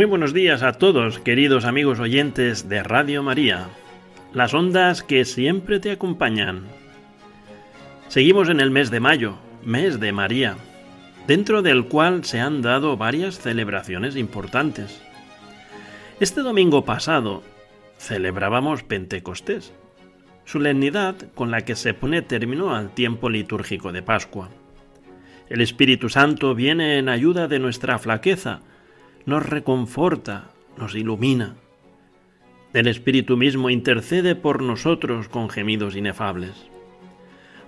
Muy buenos días a todos, queridos amigos oyentes de Radio María, las ondas que siempre te acompañan. Seguimos en el mes de mayo, mes de María, dentro del cual se han dado varias celebraciones importantes. Este domingo pasado celebrábamos Pentecostés, solemnidad con la que se pone término al tiempo litúrgico de Pascua. El Espíritu Santo viene en ayuda de nuestra flaqueza, nos reconforta, nos ilumina. El Espíritu mismo intercede por nosotros con gemidos inefables.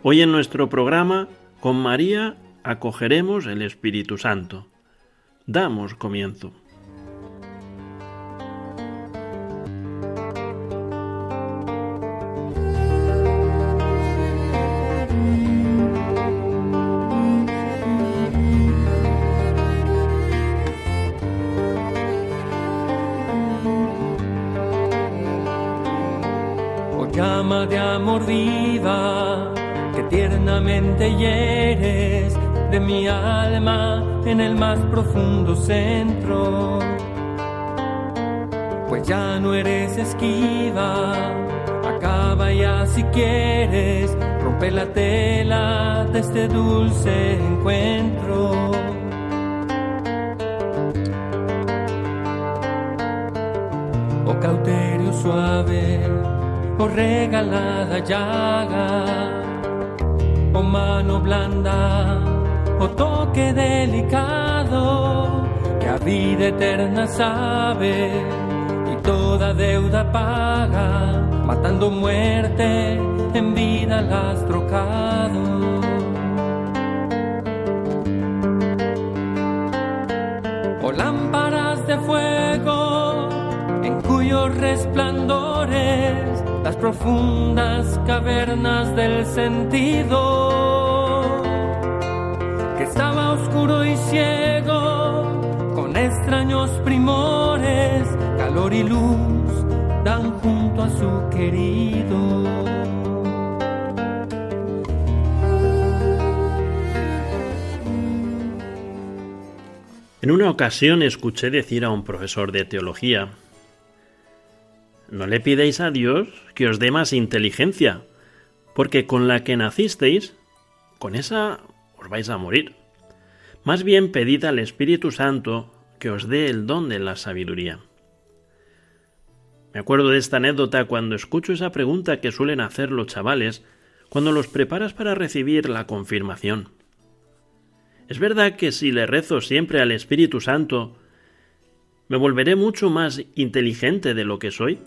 Hoy en nuestro programa, con María, acogeremos el Espíritu Santo. Damos comienzo. Más profundo centro. Pues ya no eres esquiva, acaba ya si quieres, rompe la tela de este dulce encuentro. Oh cauterio suave, oh regalada llaga o mano blanda, o toque delicado, que a vida eterna sabe y toda deuda paga, matando muerte en vida las trocado. O lámparas de fuego en cuyos resplandores las profundas cavernas del sentido, que estaba oscuro y ciego, extraños primores, calor y luz dan junto a su querido. En una ocasión escuché decir a un profesor de teología no le pidéis a Dios que os dé más inteligencia, porque con la que nacisteis, con esa os vais a morir. Más bien pedid al Espíritu Santo que os dé el don de la sabiduría. Me acuerdo de esta anécdota cuando escucho esa pregunta que suelen hacer los chavales cuando los preparas para recibir la confirmación. ¿Es verdad que si le rezo siempre al Espíritu Santo, me volveré mucho más inteligente de lo que soy?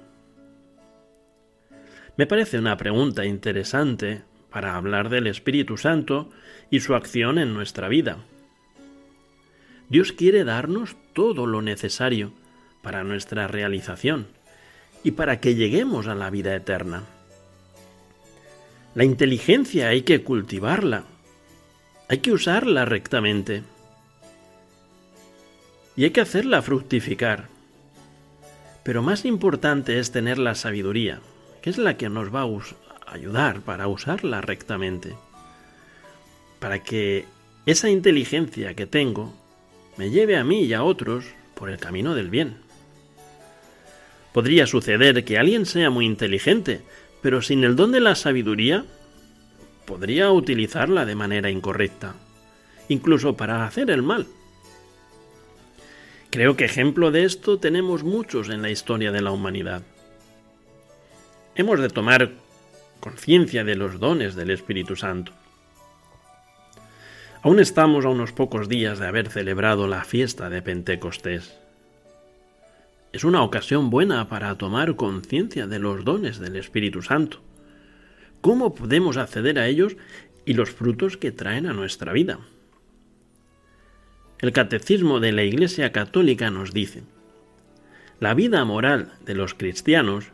Me parece una pregunta interesante para hablar del Espíritu Santo y su acción en nuestra vida. Dios quiere darnos todo lo necesario para nuestra realización y para que lleguemos a la vida eterna. La inteligencia hay que cultivarla, hay que usarla rectamente y hay que hacerla fructificar. Pero más importante es tener la sabiduría, que es la que nos va a ayudar para usarla rectamente. Para que esa inteligencia que tengo me lleve a mí y a otros por el camino del bien. Podría suceder que alguien sea muy inteligente, pero sin el don de la sabiduría, podría utilizarla de manera incorrecta, incluso para hacer el mal. Creo que ejemplo de esto tenemos muchos en la historia de la humanidad. Hemos de tomar conciencia de los dones del Espíritu Santo. Aún estamos a unos pocos días de haber celebrado la fiesta de Pentecostés. es una ocasión buena para tomar conciencia de los dones del Espíritu Santo. ¿Cómo podemos acceder a ellos y los frutos que traen a nuestra vida? El Catecismo de la Iglesia Católica nos dice, la vida moral de los cristianos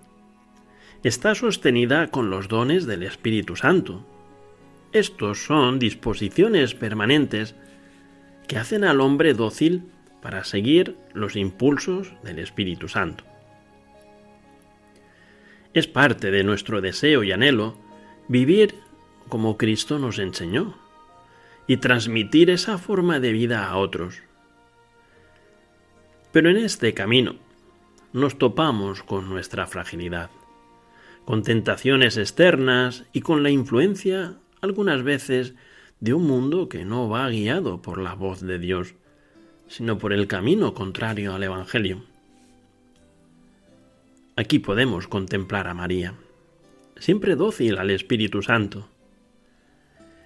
está sostenida con los dones del Espíritu Santo. Estos son disposiciones permanentes que hacen al hombre dócil para seguir los impulsos del Espíritu Santo. Es parte de nuestro deseo y anhelo vivir como Cristo nos enseñó y transmitir esa forma de vida a otros. Pero en este camino nos topamos con nuestra fragilidad, con tentaciones externas y con la influencia, algunas veces, de un mundo que no va guiado por la voz de Dios sino por el camino contrario al Evangelio. Aquí podemos contemplar a María, siempre dócil al Espíritu Santo.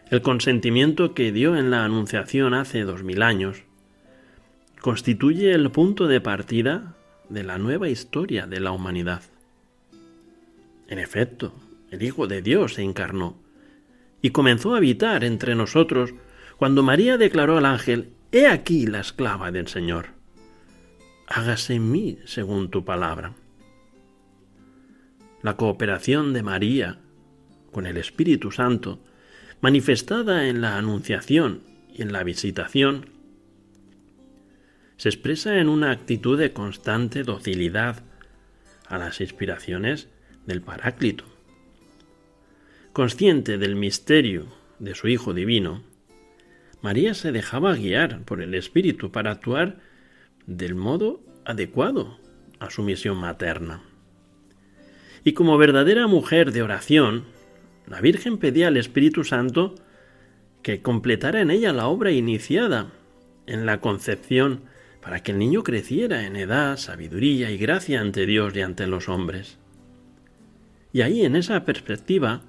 El consentimiento que dio en la Anunciación hace dos mil años constituye el punto de partida de la nueva historia de la humanidad. En efecto, el Hijo de Dios se encarnó y comenzó a habitar entre nosotros cuando María declaró al ángel, He aquí la esclava del Señor. Hágase en mí según tu palabra. La cooperación de María con el Espíritu Santo, manifestada en la Anunciación y en la Visitación, se expresa en una actitud de constante docilidad a las inspiraciones del Paráclito. Consciente del misterio de su Hijo Divino, María se dejaba guiar por el Espíritu para actuar del modo adecuado a su misión materna. Y como verdadera mujer de oración, la Virgen pedía al Espíritu Santo que completara en ella la obra iniciada en la concepción para que el niño creciera en edad, sabiduría y gracia ante Dios y ante los hombres. Y ahí, en esa perspectiva,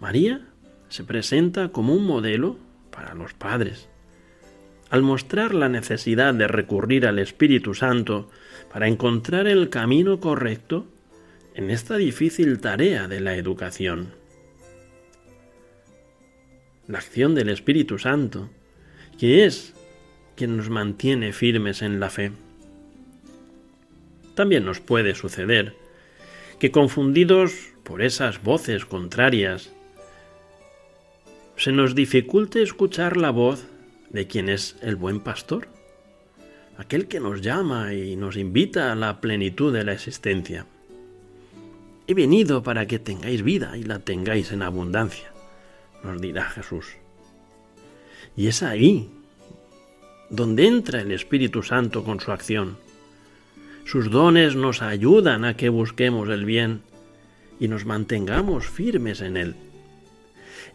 María se presenta como un modelo para los padres. Al mostrar la necesidad de recurrir al Espíritu Santo para encontrar el camino correcto en esta difícil tarea de la educación. La acción del Espíritu Santo, que es quien nos mantiene firmes en la fe. También nos puede suceder que confundidos por esas voces contrarias se nos dificulte escuchar la voz de quien es el buen pastor, aquel que nos llama y nos invita a la plenitud de la existencia. He venido para que tengáis vida y la tengáis en abundancia, nos dirá Jesús. Y es ahí donde entra el Espíritu Santo con su acción. Sus dones nos ayudan a que busquemos el bien y nos mantengamos firmes en él.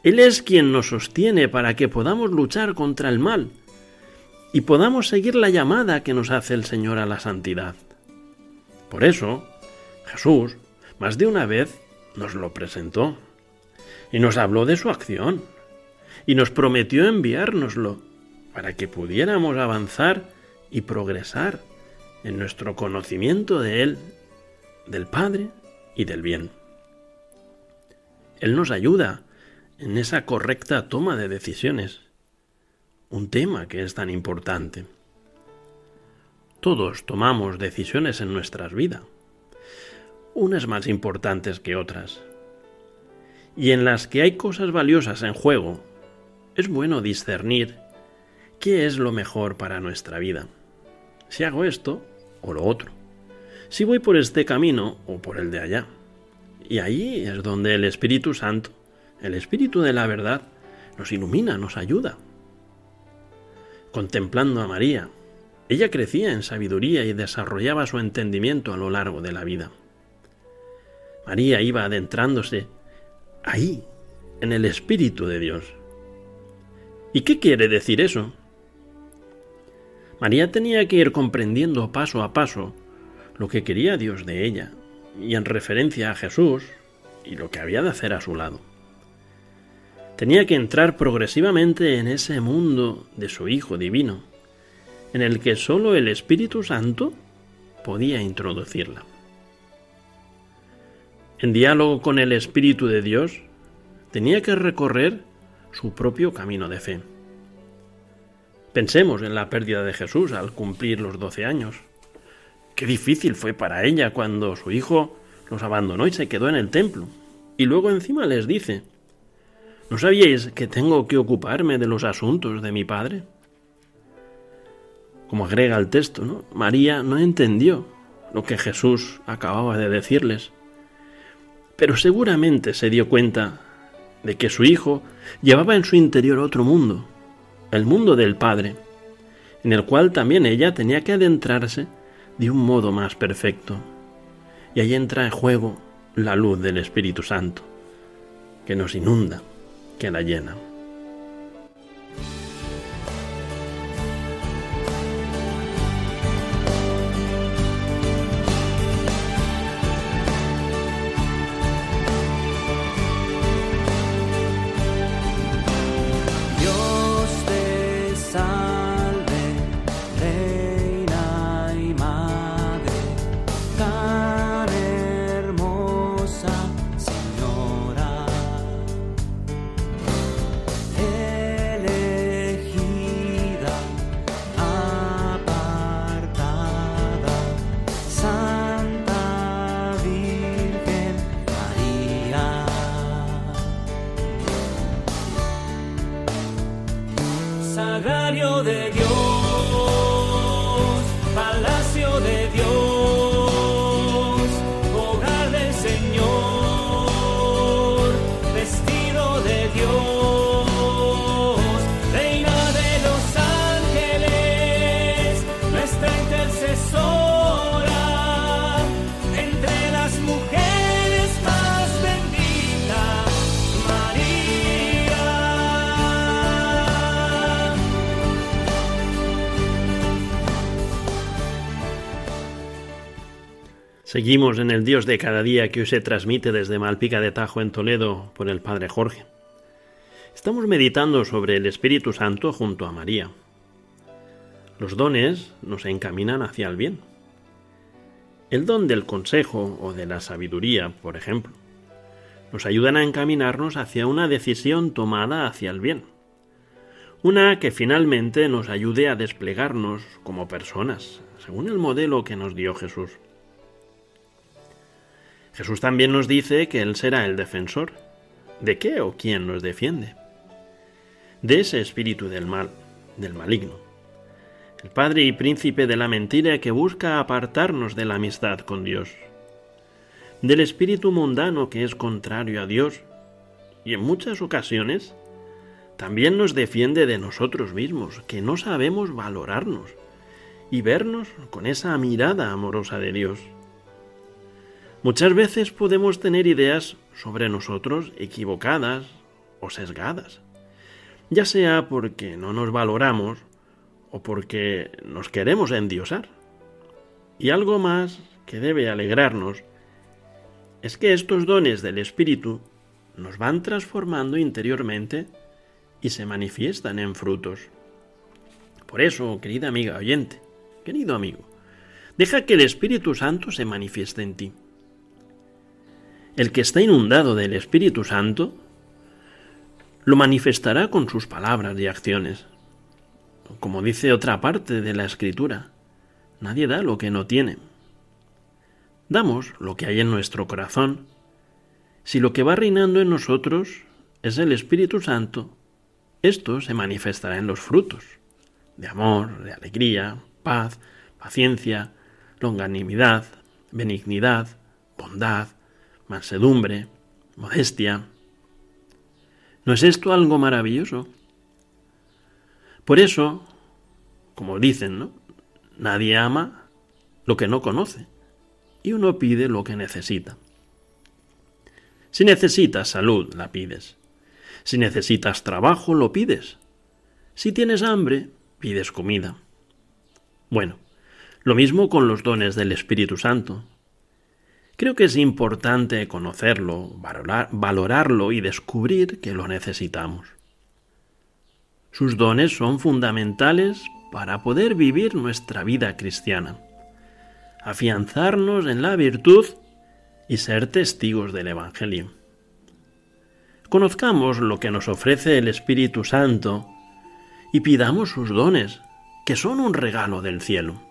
Él es quien nos sostiene para que podamos luchar contra el mal y podamos seguir la llamada que nos hace el Señor a la santidad. Por eso, Jesús, más de una vez, nos lo presentó y nos habló de su acción y nos prometió enviárnoslo para que pudiéramos avanzar y progresar en nuestro conocimiento de Él, del Padre y del bien. Él nos ayuda en esa correcta toma de decisiones. Un tema que es tan importante. Todos tomamos decisiones en nuestras vidas, unas más importantes que otras, y en las que hay cosas valiosas en juego, es bueno discernir qué es lo mejor para nuestra vida. Si hago esto o lo otro. Si voy por este camino o por el de allá. Y ahí es donde el Espíritu Santo el Espíritu de la verdad nos ilumina, nos ayuda. Contemplando a María, ella crecía en sabiduría y desarrollaba su entendimiento a lo largo de la vida. María iba adentrándose ahí, en el Espíritu de Dios. ¿Y qué quiere decir eso? María tenía que ir comprendiendo paso a paso lo que quería Dios de ella, y en referencia a Jesús y lo que había de hacer a su lado. Tenía que entrar progresivamente en ese mundo de su Hijo Divino, en el que sólo el Espíritu Santo podía introducirla. En diálogo con el Espíritu de Dios, tenía que recorrer su propio camino de fe. Pensemos en la pérdida de Jesús al cumplir los doce años. Qué difícil fue para ella cuando su hijo los abandonó y se quedó en el templo. Y luego encima les dice, ¿no sabíais que tengo que ocuparme de los asuntos de mi padre? Como agrega el texto. María no entendió lo que Jesús acababa de decirles, pero seguramente se dio cuenta de que su hijo llevaba en su interior otro mundo, el mundo del Padre, en el cual también ella tenía que adentrarse de un modo más perfecto. Y ahí entra en juego la luz del Espíritu Santo, que nos inunda, que la llena. Seguimos en el Dios de cada día que hoy se transmite desde Malpica de Tajo en Toledo por el Padre Jorge. Estamos meditando sobre el Espíritu Santo junto a María. Los dones nos encaminan hacia el bien. El don del consejo o de la sabiduría, por ejemplo, nos ayudan a encaminarnos hacia una decisión tomada hacia el bien. Una que finalmente nos ayude a desplegarnos como personas, según el modelo que nos dio Jesús. Jesús también nos dice que Él será el defensor. ¿De qué o quién nos defiende? De ese espíritu del mal, del maligno. El padre y príncipe de la mentira que busca apartarnos de la amistad con Dios. Del espíritu mundano que es contrario a Dios y en muchas ocasiones también nos defiende de nosotros mismos, que no sabemos valorarnos y vernos con esa mirada amorosa de Dios. Muchas veces podemos tener ideas sobre nosotros equivocadas o sesgadas, ya sea porque no nos valoramos o porque nos queremos endiosar. Y algo más que debe alegrarnos es que estos dones del Espíritu nos van transformando interiormente y se manifiestan en frutos. Por eso, querida amiga oyente, querido amigo, deja que el Espíritu Santo se manifieste en ti. El que está inundado del Espíritu Santo lo manifestará con sus palabras y acciones. Como dice otra parte de la Escritura, nadie da lo que no tiene. Damos lo que hay en nuestro corazón. Si lo que va reinando en nosotros es el Espíritu Santo, esto se manifestará en los frutos de amor, de alegría, paz, paciencia, longanimidad, benignidad, bondad, mansedumbre, modestia. ¿No es esto algo maravilloso? Por eso, como dicen, ¿no? Nadie ama lo que no conoce y uno pide lo que necesita. Si necesitas salud, la pides. Si necesitas trabajo, lo pides. Si tienes hambre, pides comida. Bueno, lo mismo con los dones del Espíritu Santo. Creo que es importante conocerlo, valorarlo y descubrir que lo necesitamos. Sus dones son fundamentales para poder vivir nuestra vida cristiana. afianzarnos en la virtud y ser testigos del Evangelio. Conozcamos lo que nos ofrece el Espíritu Santo y pidamos sus dones, que son un regalo del cielo.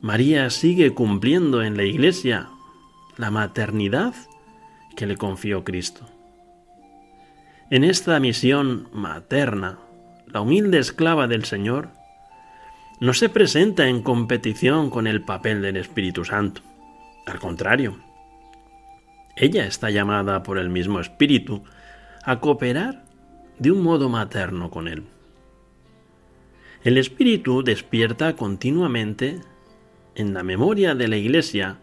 María sigue cumpliendo en la Iglesia la maternidad que le confió Cristo. En esta misión materna, la humilde esclava del Señor no se presenta en competición con el papel del Espíritu Santo. Al contrario, ella está llamada por el mismo Espíritu a cooperar de un modo materno con Él. El Espíritu despierta continuamente en la memoria de la Iglesia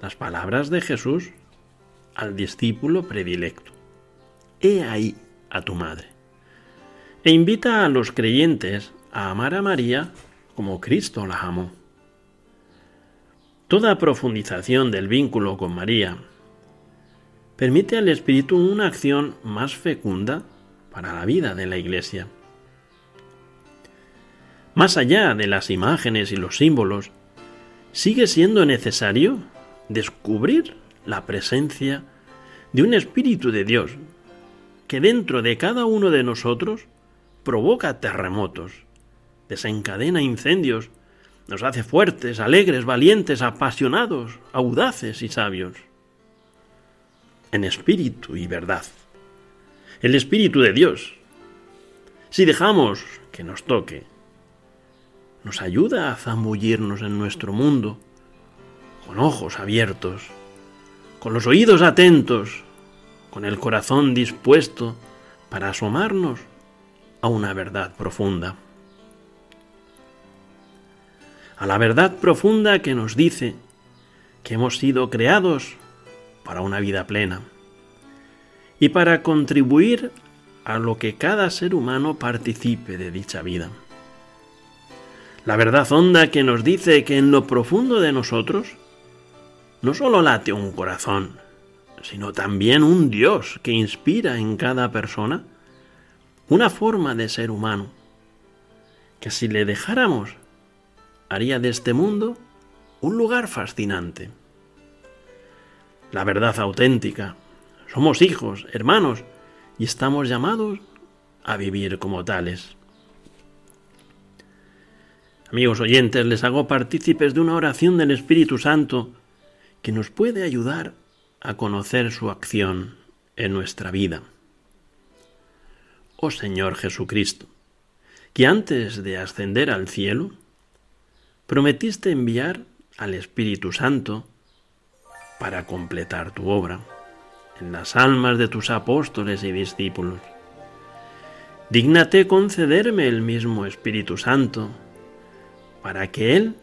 las palabras de Jesús al discípulo predilecto. He ahí a tu madre. E invita a los creyentes a amar a María como Cristo la amó. Toda profundización del vínculo con María permite al Espíritu una acción más fecunda para la vida de la Iglesia. Más allá de las imágenes y los símbolos, sigue siendo necesario descubrir la presencia de un Espíritu de Dios que dentro de cada uno de nosotros provoca terremotos, desencadena incendios, nos hace fuertes, alegres, valientes, apasionados, audaces y sabios. En espíritu y verdad. El Espíritu de Dios, si dejamos que nos toque, nos ayuda a zambullirnos en nuestro mundo, con ojos abiertos, con los oídos atentos, con el corazón dispuesto para asomarnos a una verdad profunda. A la verdad profunda que nos dice que hemos sido creados para una vida plena y para contribuir a lo que cada ser humano participe de dicha vida. La verdad honda que nos dice que en lo profundo de nosotros no solo late un corazón, sino también un Dios que inspira en cada persona una forma de ser humano, que si le dejáramos, haría de este mundo un lugar fascinante. La verdad auténtica, somos hijos, hermanos, y estamos llamados a vivir como tales. Amigos oyentes, les hago partícipes de una oración del Espíritu Santo que nos puede ayudar a conocer su acción en nuestra vida. Oh Señor Jesucristo, que antes de ascender al cielo, prometiste enviar al Espíritu Santo para completar tu obra en las almas de tus apóstoles y discípulos. Dígnate concederme el mismo Espíritu Santo, para que Él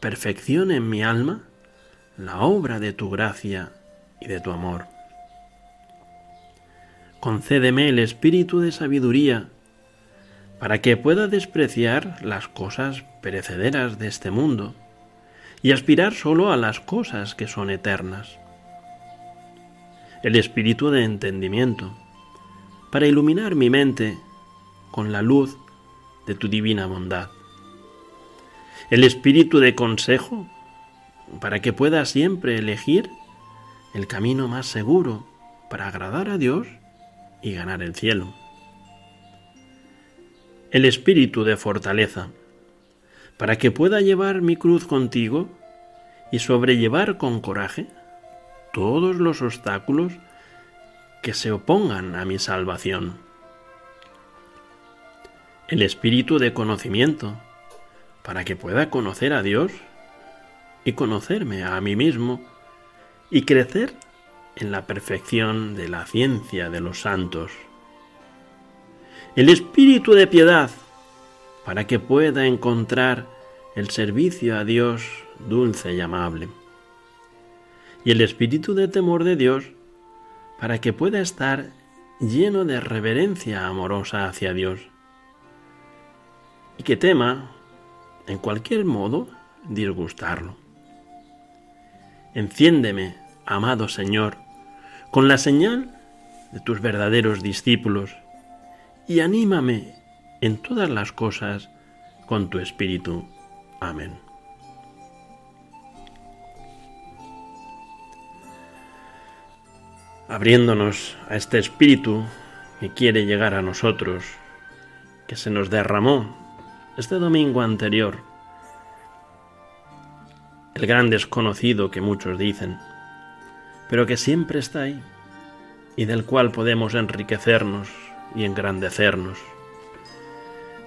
perfeccione en mi alma la obra de tu gracia y de tu amor. Concédeme el espíritu de sabiduría para que pueda despreciar las cosas perecederas de este mundo y aspirar solo a las cosas que son eternas. El espíritu de entendimiento para iluminar mi mente con la luz de tu divina bondad. El espíritu de consejo para que pueda siempre elegir el camino más seguro para agradar a Dios y ganar el cielo. El espíritu de fortaleza, para que pueda llevar mi cruz contigo y sobrellevar con coraje todos los obstáculos que se opongan a mi salvación. El espíritu de conocimiento, para que pueda conocer a Dios y conocerme a mí mismo y crecer en la perfección de la ciencia de los santos. El espíritu de piedad, para que pueda encontrar el servicio a Dios dulce y amable. Y el espíritu de temor de Dios, para que pueda estar lleno de reverencia amorosa hacia Dios. Y que tema, en cualquier modo, disgustarlo. Enciéndeme, amado Señor, con la señal de tus verdaderos discípulos, y anímame en todas las cosas con tu espíritu. Amén. Abriéndonos a este espíritu que quiere llegar a nosotros, que se nos derramó este domingo anterior, el gran desconocido que muchos dicen, pero que siempre está ahí y del cual podemos enriquecernos y engrandecernos.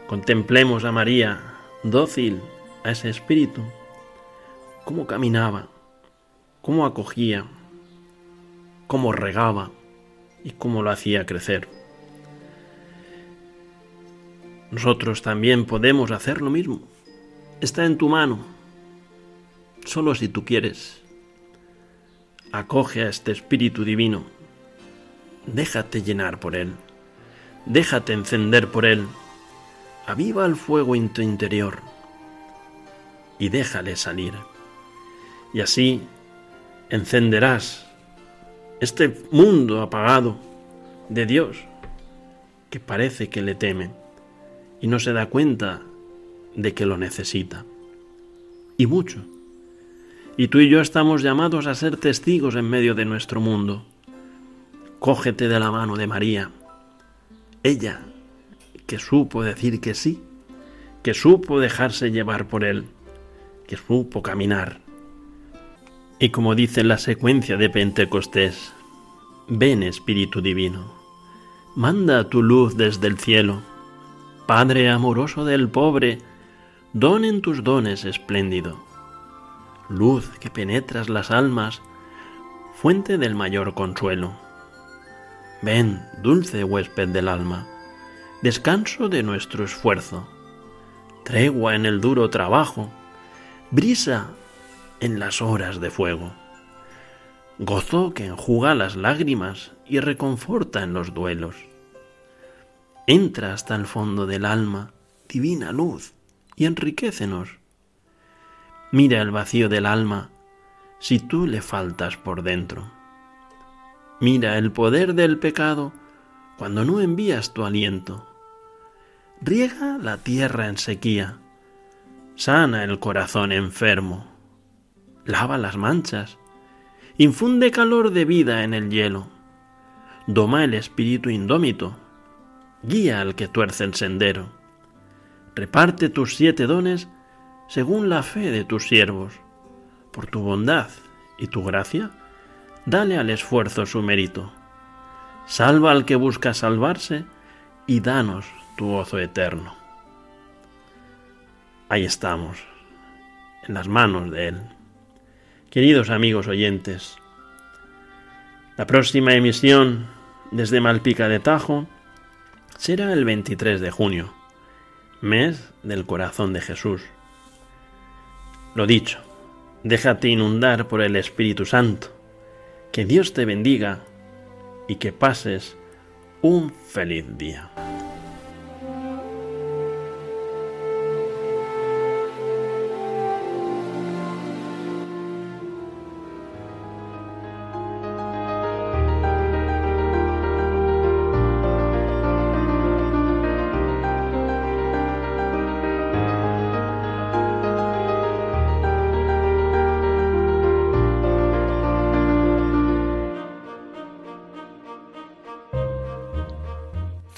Contemplemos a María, dócil a ese espíritu, cómo caminaba, cómo acogía, cómo regaba y cómo lo hacía crecer. Nosotros también podemos hacer lo mismo. Está en tu mano, solo si tú quieres. Acoge a este Espíritu Divino. Déjate llenar por Él. Déjate encender por Él. Aviva el fuego en tu interior y déjale salir. Y así encenderás este mundo apagado de Dios que parece que le teme y no se da cuenta de que lo necesita. Y mucho. Y tú y yo estamos llamados a ser testigos en medio de nuestro mundo. Cógete de la mano de María, ella que supo decir que sí, que supo dejarse llevar por él, que supo caminar. Y como dice la secuencia de Pentecostés, ven Espíritu Divino, manda tu luz desde el cielo, Padre amoroso del pobre, don en tus dones espléndido, luz que penetras las almas, fuente del mayor consuelo. Ven, dulce huésped del alma, descanso de nuestro esfuerzo, tregua en el duro trabajo, brisa en las horas de fuego, gozo que enjuga las lágrimas y reconforta en los duelos. Entra hasta el fondo del alma, divina luz, y enriquecenos. Mira el vacío del alma si tú le faltas por dentro. Mira el poder del pecado cuando no envías tu aliento. Riega la tierra en sequía, sana el corazón enfermo, lava las manchas, infunde calor de vida en el hielo, doma el espíritu indómito, guía al que tuerce el sendero, reparte tus siete dones según la fe de tus siervos, por tu bondad y tu gracia, dale al esfuerzo su mérito, salva al que busca salvarse y danos tu gozo eterno. Ahí estamos, en las manos de Él. Queridos amigos oyentes, la próxima emisión desde Malpica de Tajo será el 23 de junio, mes del corazón de Jesús. Lo dicho, déjate inundar por el Espíritu Santo, que Dios te bendiga y que pases un feliz día.